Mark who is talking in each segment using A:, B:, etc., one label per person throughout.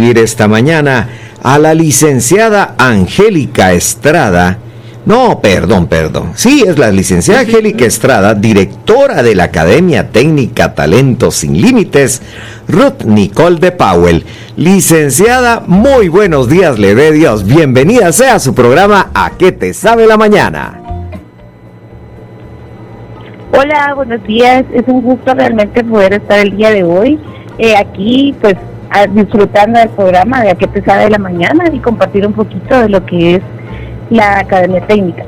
A: esta mañana a la licenciada Angélica Estrada. No, perdón, perdón. Sí, es la licenciada Angélica Estrada, directora de la Academia Técnica Talentos Sin Límites, Ruth Nicole de Powell. Licenciada, muy buenos días, le dé Dios. Bienvenida sea a su programa A qué te sabe la mañana.
B: Hola, buenos días. Es un gusto realmente poder estar el día de hoy eh, aquí, pues disfrutando del programa de A qué sabe la mañana y compartir un poquito de lo que es la Academia Técnica.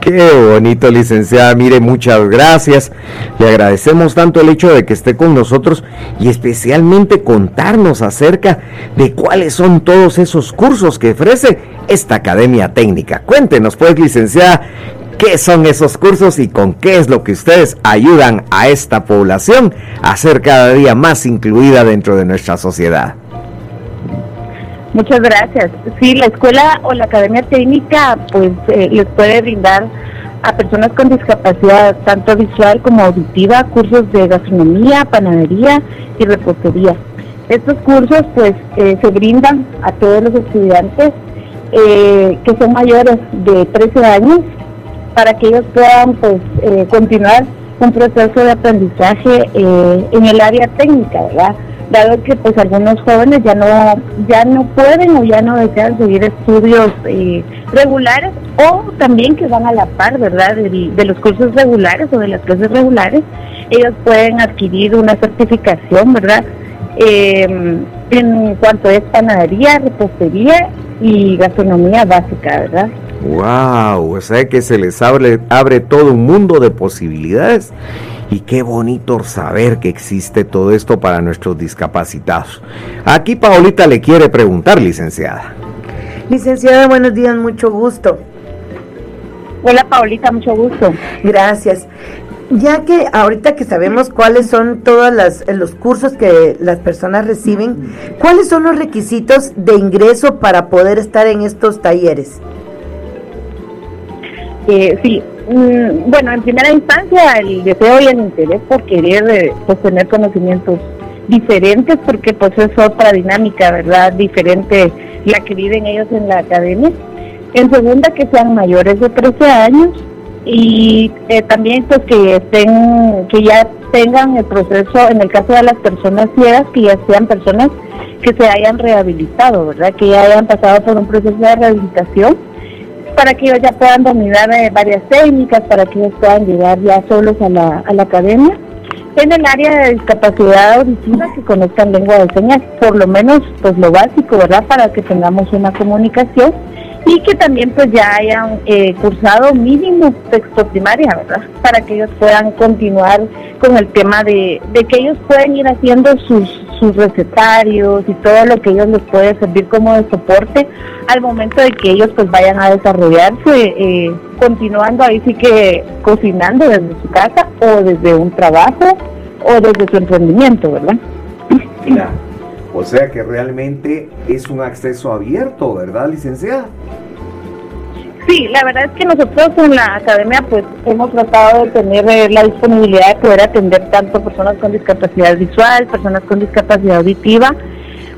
A: Qué bonito, licenciada. Mire, muchas gracias. Le agradecemos tanto el hecho de que esté con nosotros y especialmente contarnos acerca de cuáles son todos esos cursos que ofrece esta Academia Técnica. Cuéntenos, pues, licenciada, qué son esos cursos y con qué es lo que ustedes ayudan a esta población a ser cada día más incluida dentro de nuestra sociedad.
B: Muchas gracias. Sí, la escuela o la academia técnica pues eh, les puede brindar a personas con discapacidad tanto visual como auditiva cursos de gastronomía, panadería y repostería. Estos cursos pues eh, se brindan a todos los estudiantes eh, que son mayores de 13 años para que ellos puedan pues eh, continuar un proceso de aprendizaje eh, en el área técnica, ¿verdad? Dado que pues algunos jóvenes ya no ya no pueden o ya no desean seguir estudios eh, regulares o también que van a la par, ¿verdad? De, los cursos regulares o de las clases regulares, ellos pueden adquirir una certificación, ¿verdad? en cuanto es panadería, repostería y gastronomía básica, ¿verdad?
A: Wow, o sea que se les abre, abre todo un mundo de posibilidades y qué bonito saber que existe todo esto para nuestros discapacitados. Aquí Paolita le quiere preguntar, licenciada.
C: Licenciada, buenos días, mucho gusto.
B: Hola Paolita, mucho gusto.
C: Gracias. Ya que ahorita que sabemos cuáles son todos los cursos que las personas reciben, ¿cuáles son los requisitos de ingreso para poder estar en estos talleres?
B: Sí, mm, bueno, en primera instancia el deseo y el interés por querer eh, pues, tener conocimientos diferentes, porque pues es otra dinámica, ¿verdad? Diferente la que viven ellos en la academia. En segunda, que sean mayores de 13 años y eh, también pues que estén, que ya tengan el proceso, en el caso de las personas ciegas, que ya sean personas que se hayan rehabilitado, ¿verdad? Que ya hayan pasado por un proceso de rehabilitación para que ellos ya puedan dominar eh, varias técnicas, para que ellos puedan llegar ya solos a la, a la academia. En el área de discapacidad auditiva, que conozcan lengua de señas, por lo menos pues lo básico, ¿verdad? Para que tengamos una comunicación y que también pues ya hayan eh, cursado mínimo texto primaria, ¿verdad? Para que ellos puedan continuar con el tema de, de que ellos pueden ir haciendo sus, sus recetarios y todo lo que ellos les puede servir como de soporte al momento de que ellos pues vayan a desarrollarse, eh, continuando ahí sí que cocinando desde su casa o desde un trabajo o desde su emprendimiento, ¿verdad?
A: O sea que realmente es un acceso abierto, ¿verdad, licenciada?
B: Sí, la verdad es que nosotros en la academia pues hemos tratado de tener eh, la disponibilidad de poder atender tanto personas con discapacidad visual, personas con discapacidad auditiva,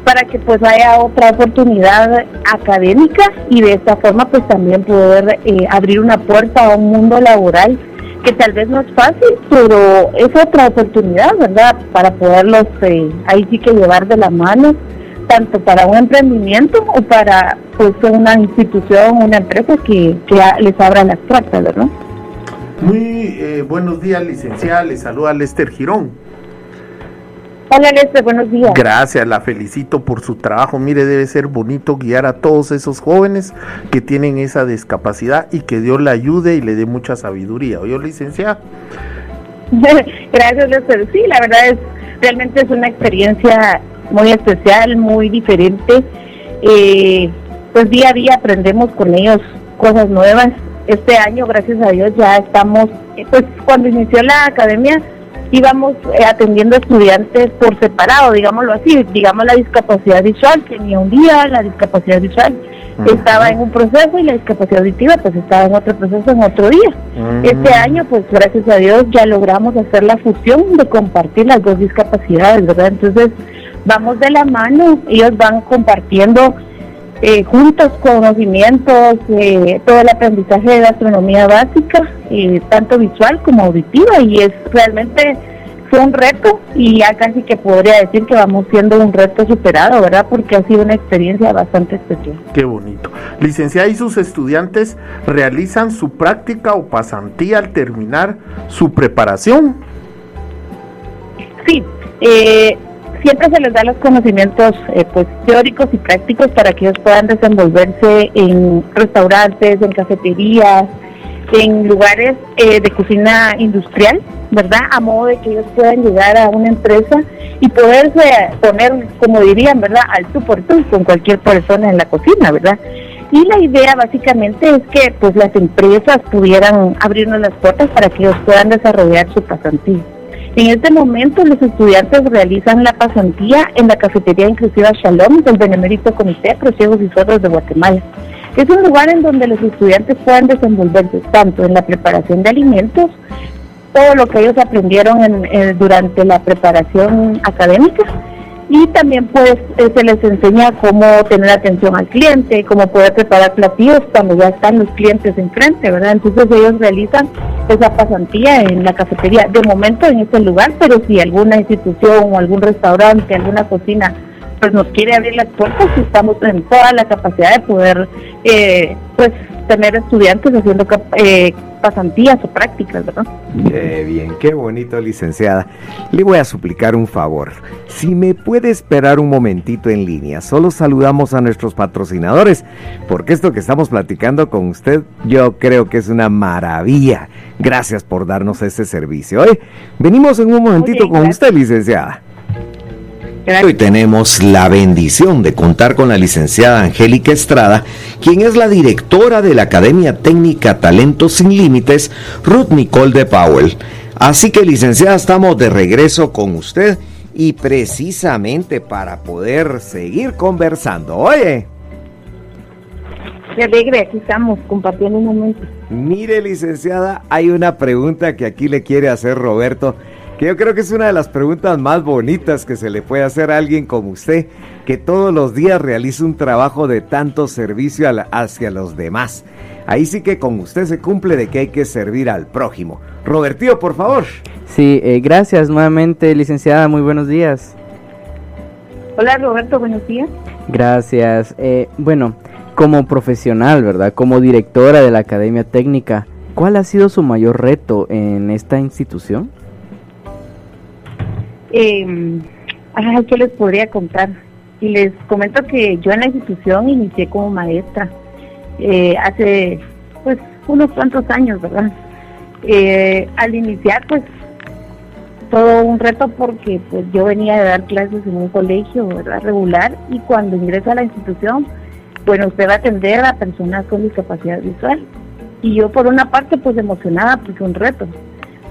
B: para que pues haya otra oportunidad académica y de esta forma pues también poder eh, abrir una puerta a un mundo laboral que tal vez no es fácil, pero es otra oportunidad, ¿verdad? Para poderlos eh, ahí sí que llevar de la mano tanto para un emprendimiento o para pues una institución, una empresa que, les abra las puertas, ¿verdad?
D: Muy eh, buenos días, licenciada. Le saluda Lester Girón.
B: Hola Lester, buenos días.
D: Gracias, la felicito por su trabajo. Mire, debe ser bonito guiar a todos esos jóvenes que tienen esa discapacidad y que Dios le ayude y le dé mucha sabiduría. ¿Oye, licenciada?
B: Gracias, Lester. Sí, la verdad es, realmente es una experiencia muy especial, muy diferente. Eh, pues día a día aprendemos con ellos cosas nuevas. Este año, gracias a Dios, ya estamos, eh, pues cuando inició la academia íbamos eh, atendiendo estudiantes por separado, digámoslo así, digamos la discapacidad visual tenía un día, la discapacidad visual estaba en un proceso y la discapacidad auditiva pues estaba en otro proceso en otro día. Este año pues gracias a Dios ya logramos hacer la fusión de compartir las dos discapacidades, ¿verdad? Entonces vamos de la mano, ellos van compartiendo eh, juntos conocimientos, eh, todo el aprendizaje de gastronomía básica, eh, tanto visual como auditiva, y es realmente fue un reto y ya casi que podría decir que vamos siendo un reto superado, ¿verdad? Porque ha sido una experiencia bastante especial.
D: Qué bonito. Licenciada, ¿y sus estudiantes realizan su práctica o pasantía al terminar su preparación?
B: Sí, eh, siempre se les da los conocimientos eh, pues teóricos y prácticos para que ellos puedan desenvolverse en restaurantes, en cafeterías, en lugares eh, de cocina industrial, ¿verdad? A modo de que ellos puedan llegar a una empresa y poderse poner, como dirían, ¿verdad? Al tú por tú con cualquier persona en la cocina, ¿verdad? Y la idea básicamente es que pues las empresas pudieran abrirnos las puertas para que ellos puedan desarrollar su pasantía. En este momento los estudiantes realizan la pasantía en la cafetería inclusiva Shalom del Benemérito Comité Ciegos y Sordos de Guatemala. Es un lugar en donde los estudiantes puedan desenvolverse tanto en la preparación de alimentos, todo lo que ellos aprendieron en, durante la preparación académica, y también pues eh, se les enseña cómo tener atención al cliente, cómo poder preparar platillos cuando ya están los clientes enfrente, ¿verdad? Entonces ellos realizan esa pasantía en la cafetería, de momento en este lugar, pero si alguna institución o algún restaurante, alguna cocina pues nos quiere abrir las puertas, estamos en toda la capacidad de poder eh, pues tener estudiantes haciendo eh, pasantías o prácticas, ¿verdad?
A: Qué bien, qué bonito, licenciada. Le voy a suplicar un favor. Si me puede esperar un momentito en línea, solo saludamos a nuestros patrocinadores, porque esto que estamos platicando con usted, yo creo que es una maravilla. Gracias por darnos este servicio. Hoy venimos en un momentito con usted, licenciada. Hoy tenemos la bendición de contar con la licenciada Angélica Estrada, quien es la directora de la Academia Técnica Talentos Sin Límites, Ruth Nicole de Powell. Así que licenciada, estamos de regreso con usted y precisamente para poder seguir conversando. Oye.
B: Qué alegre, aquí estamos compartiendo un momento.
A: Mire, licenciada, hay una pregunta que aquí le quiere hacer Roberto yo creo que es una de las preguntas más bonitas que se le puede hacer a alguien como usted, que todos los días realiza un trabajo de tanto servicio hacia los demás. Ahí sí que con usted se cumple de que hay que servir al prójimo. Robertío, por favor.
E: Sí, eh, gracias nuevamente, licenciada. Muy buenos días.
B: Hola, Roberto, buenos días.
E: Gracias. Eh, bueno, como profesional, ¿verdad? Como directora de la Academia Técnica, ¿cuál ha sido su mayor reto en esta institución?
B: Eh, ¿Qué les podría contar? Y les comento que yo en la institución inicié como maestra eh, hace pues unos cuantos años, ¿verdad? Eh, al iniciar pues todo un reto porque pues yo venía de dar clases en un colegio, ¿verdad? Regular y cuando ingresa a la institución, bueno, usted va a atender a personas con discapacidad visual. Y yo por una parte pues emocionada porque un reto,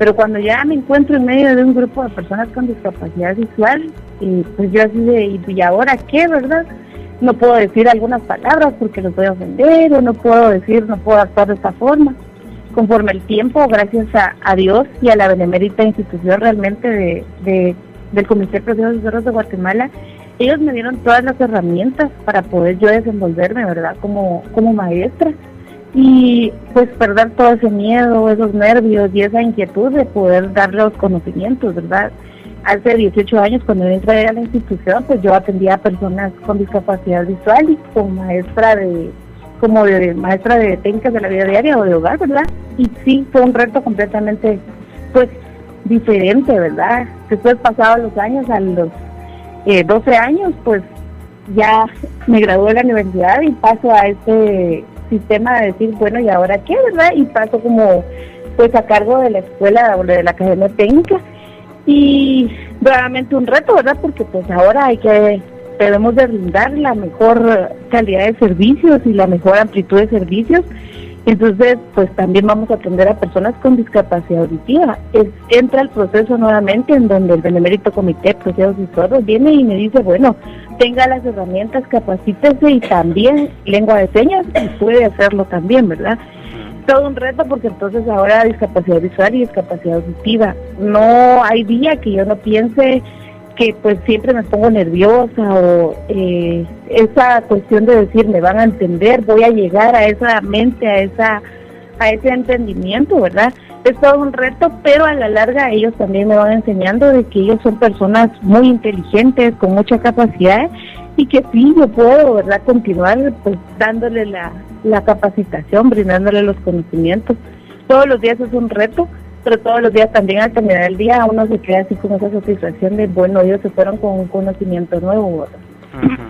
B: pero cuando ya me encuentro en medio de un grupo de personas con discapacidad visual, y pues yo así de, ¿y ahora qué, verdad? No puedo decir algunas palabras porque los voy a ofender, o no puedo decir, no puedo actuar de esta forma. Conforme el tiempo, gracias a, Dios y a la benemérita institución realmente de, del Comité de Procesos de Guatemala, ellos me dieron todas las herramientas para poder yo desenvolverme, ¿verdad? Como, como maestra y pues perder todo ese miedo, esos nervios y esa inquietud de poder darle los conocimientos, ¿verdad? Hace 18 años cuando entré a la institución, pues yo atendía a personas con discapacidad visual y como maestra de como de maestra de técnicas de la vida diaria o de hogar, ¿verdad? Y sí, fue un reto completamente pues diferente, ¿verdad? Después pasados los años, a los 12 eh, años, pues ya me gradué de la universidad y paso a este sistema de decir, bueno, ¿y ahora qué, verdad? Y paso como, pues, a cargo de la escuela o de la academia técnica. Y nuevamente un reto, ¿verdad? Porque pues ahora hay que, debemos de brindar la mejor calidad de servicios y la mejor amplitud de servicios. Entonces, pues también vamos a atender a personas con discapacidad auditiva. Es, entra el proceso nuevamente en donde el Benemérito Comité Procesos y Sordos viene y me dice, bueno, tenga las herramientas, capacítese y también lengua de señas y puede hacerlo también, ¿verdad? Todo un reto porque entonces ahora discapacidad visual y discapacidad auditiva. No hay día que yo no piense que pues siempre me pongo nerviosa o eh, esa cuestión de decir me van a entender, voy a llegar a esa mente, a esa a ese entendimiento, ¿verdad? Es todo un reto, pero a la larga ellos también me van enseñando de que ellos son personas muy inteligentes, con mucha capacidad y que sí, yo puedo, ¿verdad?, continuar pues dándole la, la capacitación, brindándole los conocimientos. Todos los días es un reto, pero todos los días también al terminar el día uno se queda así con esa satisfacción de, bueno, ellos se fueron con un conocimiento nuevo.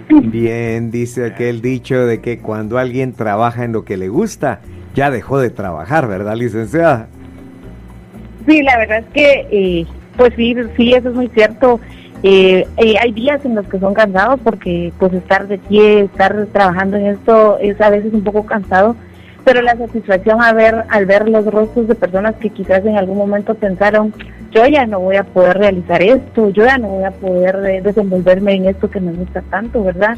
A: Bien, dice aquel dicho de que cuando alguien trabaja en lo que le gusta, ya dejó de trabajar, ¿verdad, licenciada?
B: Sí, la verdad es que, eh, pues sí, sí, eso es muy cierto. Eh, eh, hay días en los que son cansados porque pues estar de pie, estar trabajando en esto es a veces un poco cansado, pero la satisfacción a ver, al ver los rostros de personas que quizás en algún momento pensaron, yo ya no voy a poder realizar esto, yo ya no voy a poder eh, desenvolverme en esto que me gusta tanto, ¿verdad?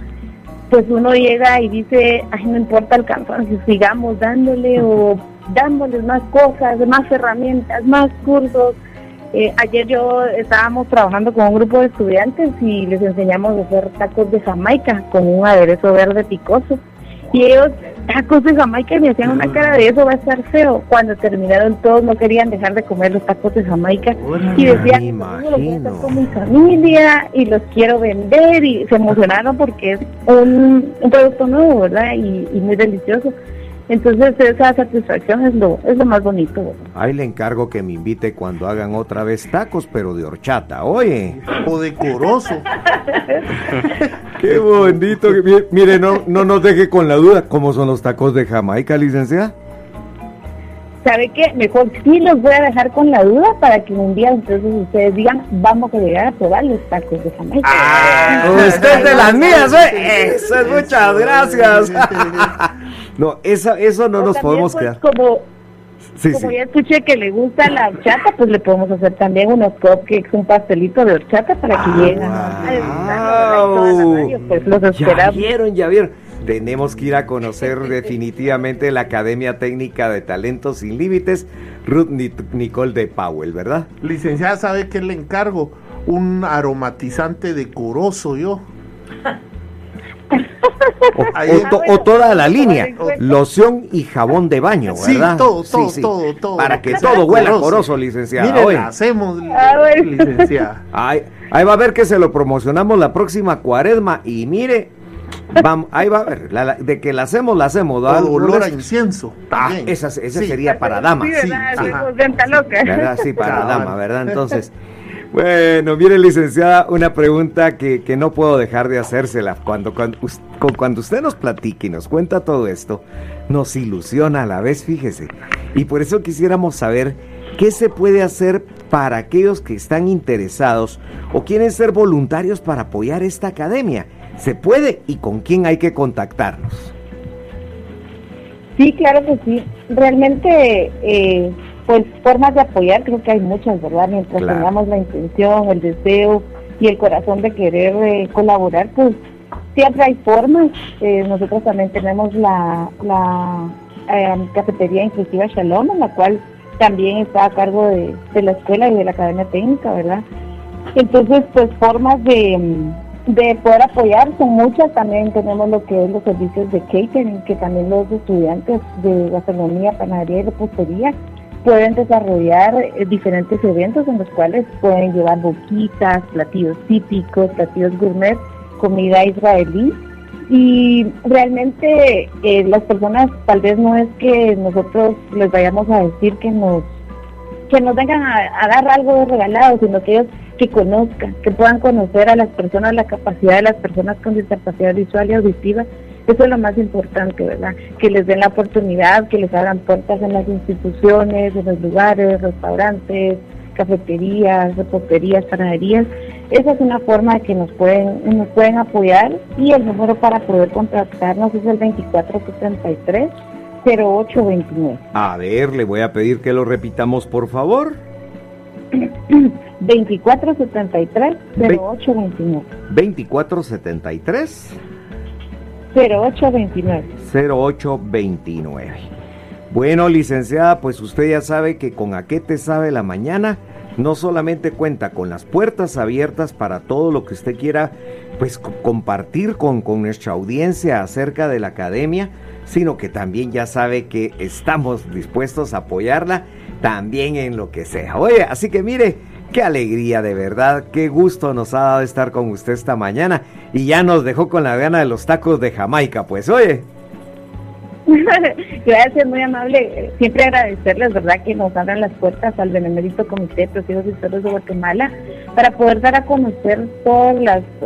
B: Pues uno llega y dice, ay, no importa el cansancio, sigamos dándole o dándoles más cosas, más herramientas, más cursos. Eh, ayer yo estábamos trabajando con un grupo de estudiantes y les enseñamos a hacer tacos de Jamaica con un aderezo verde picoso. Y ellos, tacos de Jamaica, me hacían una cara de eso va a estar feo. Cuando terminaron todos no querían dejar de comer los tacos de Jamaica y decían, no, los voy a hacer con mi familia y los quiero vender y se emocionaron porque es un, un producto nuevo, ¿verdad? Y, y muy delicioso. Entonces esa satisfacción es lo, es lo más bonito. ¿verdad?
A: Ahí le encargo que me invite cuando hagan otra vez tacos, pero de horchata, oye.
D: O decoroso.
A: Qué bonito. que- Mire, no, no nos deje con la duda. ¿Cómo son los tacos de Jamaica, licenciada?
B: ¿Sabe qué? Mejor sí los voy a dejar con la duda para que un día entonces ustedes digan, vamos a llegar a probar los tacos de Jamaica.
A: Ah, Usted de las mías, ¿eh? Eso es, muchas gracias. No, eso, eso no
B: O
A: nos podemos
B: pues,
A: quedar.
B: Como,
A: Sí,
B: como
A: sí.
B: ya escuché que le gusta la horchata, pues le podemos hacer también unos cupcakes, un pastelito de horchata para que lleguen a disfrutarlo, ¿verdad? Y toda la radio, Pues los
A: Ya vieron, ya vieron. Tenemos que ir a conocer definitivamente la Academia Técnica de Talentos Sin Límites, Ruth Ni- Nicole de Powell, ¿verdad?
D: Licenciada, ¿sabe qué le encargo? Un aromatizante decoroso yo.
A: O, o to- o toda la línea, loción y jabón de baño,
D: Sí,
A: ¿verdad?
D: todo, todo, todo, todo.
A: Para que todo huela coroso, licenciada.
D: Hacemos, licenciada.
A: ahí, ahí va a ver que se lo promocionamos la próxima cuaresma y mire, vamos, ahí va a ver, la- la- de que la hacemos, la hacemos. ¿verdad?
D: Olor a incienso.
A: Ah, esa, esa
D: Sí.
A: sería para dama.
B: Sí, ¿verdad?
D: sí, ajá.
B: pues,
A: para dama, ¿verdad? Entonces, bueno, mire, licenciada, una pregunta que, que no puedo dejar de hacérsela. Cuando, cuando, cuando usted nos platica y nos cuenta todo esto, nos ilusiona a la vez, fíjese. Y por eso quisiéramos saber qué se puede hacer para aquellos que están interesados o quieren ser voluntarios para apoyar esta academia. ¿Se puede y con quién hay que contactarnos?
B: Sí, claro que sí. Realmente, eh, pues formas de apoyar, creo que hay muchas, ¿verdad? Mientras
A: Claro.
B: tengamos la intención, el deseo y el corazón de querer eh, colaborar, pues siempre hay formas. Eh, nosotros también tenemos la, la eh, cafetería inclusiva Shalom, en la cual también está a cargo de, de la escuela y de la academia técnica, ¿verdad? Entonces, pues formas de, de poder apoyar son muchas. También tenemos lo que es los servicios de catering, que también los estudiantes de gastronomía, panadería y repostería pueden desarrollar eh, diferentes eventos en los cuales pueden llevar boquitas, platillos típicos, platillos gourmet, comida israelí. Y realmente eh, las personas tal vez no es que nosotros les vayamos a decir que nos que nos vengan a, a dar algo de regalado, sino que ellos que conozcan, que puedan conocer a las personas, la capacidad de las personas con discapacidad visual y auditiva. Eso es lo más importante, ¿verdad? Que les den la oportunidad, que les abran puertas en las instituciones, en los lugares, restaurantes, cafeterías, reposterías, panaderías. Esa es una forma de que nos pueden, nos pueden apoyar y el número para poder contactarnos es el 2473 0829.
A: A ver, le voy a pedir que lo repitamos, por favor.
B: 2473 0829.
A: 2473
B: 0829.
A: 0829. Bueno, licenciada, pues usted ya sabe que con a qué te sabe la mañana no solamente cuenta con las puertas abiertas para todo lo que usted quiera pues compartir con, con nuestra audiencia acerca de la academia, sino que también ya sabe que estamos dispuestos a apoyarla también en lo que sea. Oye, así que mire, qué alegría de verdad, qué gusto nos ha dado estar con usted esta mañana y ya nos dejó con la gana de los tacos de Jamaica, pues oye.
B: Gracias, muy amable. Siempre agradecerles, ¿verdad?, que nos abran las puertas al Benemérito Comité de Hijos Históricos de Guatemala para poder dar a conocer todos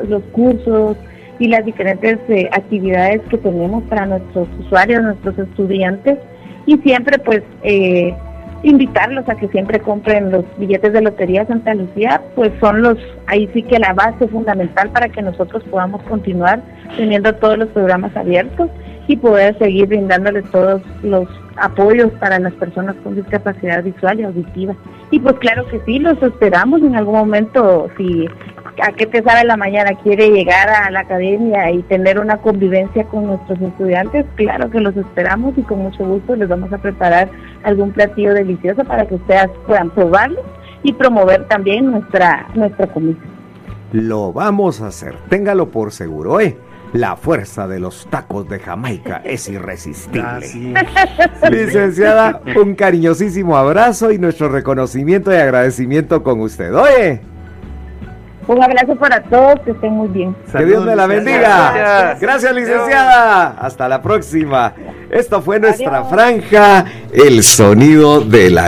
B: los cursos y las diferentes eh, actividades que tenemos para nuestros usuarios, nuestros estudiantes y siempre, pues, eh, invitarlos a que siempre compren los billetes de Lotería Santa Lucía, pues son los, ahí sí que la base fundamental para que nosotros podamos continuar teniendo todos los programas abiertos y poder seguir brindándoles todos los apoyos para las personas con discapacidad visual y auditiva. Y pues claro que sí, los esperamos en algún momento, si a qué te sabe la mañana quiere llegar a la academia y tener una convivencia con nuestros estudiantes, claro que los esperamos y con mucho gusto les vamos a preparar algún platillo delicioso para que ustedes puedan probarlo y promover también nuestra, nuestra comida.
A: Lo vamos a hacer, téngalo por seguro, ¿eh? La fuerza de los tacos de Jamaica es irresistible. Licenciada, un cariñosísimo abrazo y nuestro reconocimiento y agradecimiento con usted. Oye.
B: Un abrazo para todos, que estén muy bien.
A: que Dios me la bendiga. Gracias, licenciada. Hasta la próxima. Esto fue nuestra franja, el sonido de la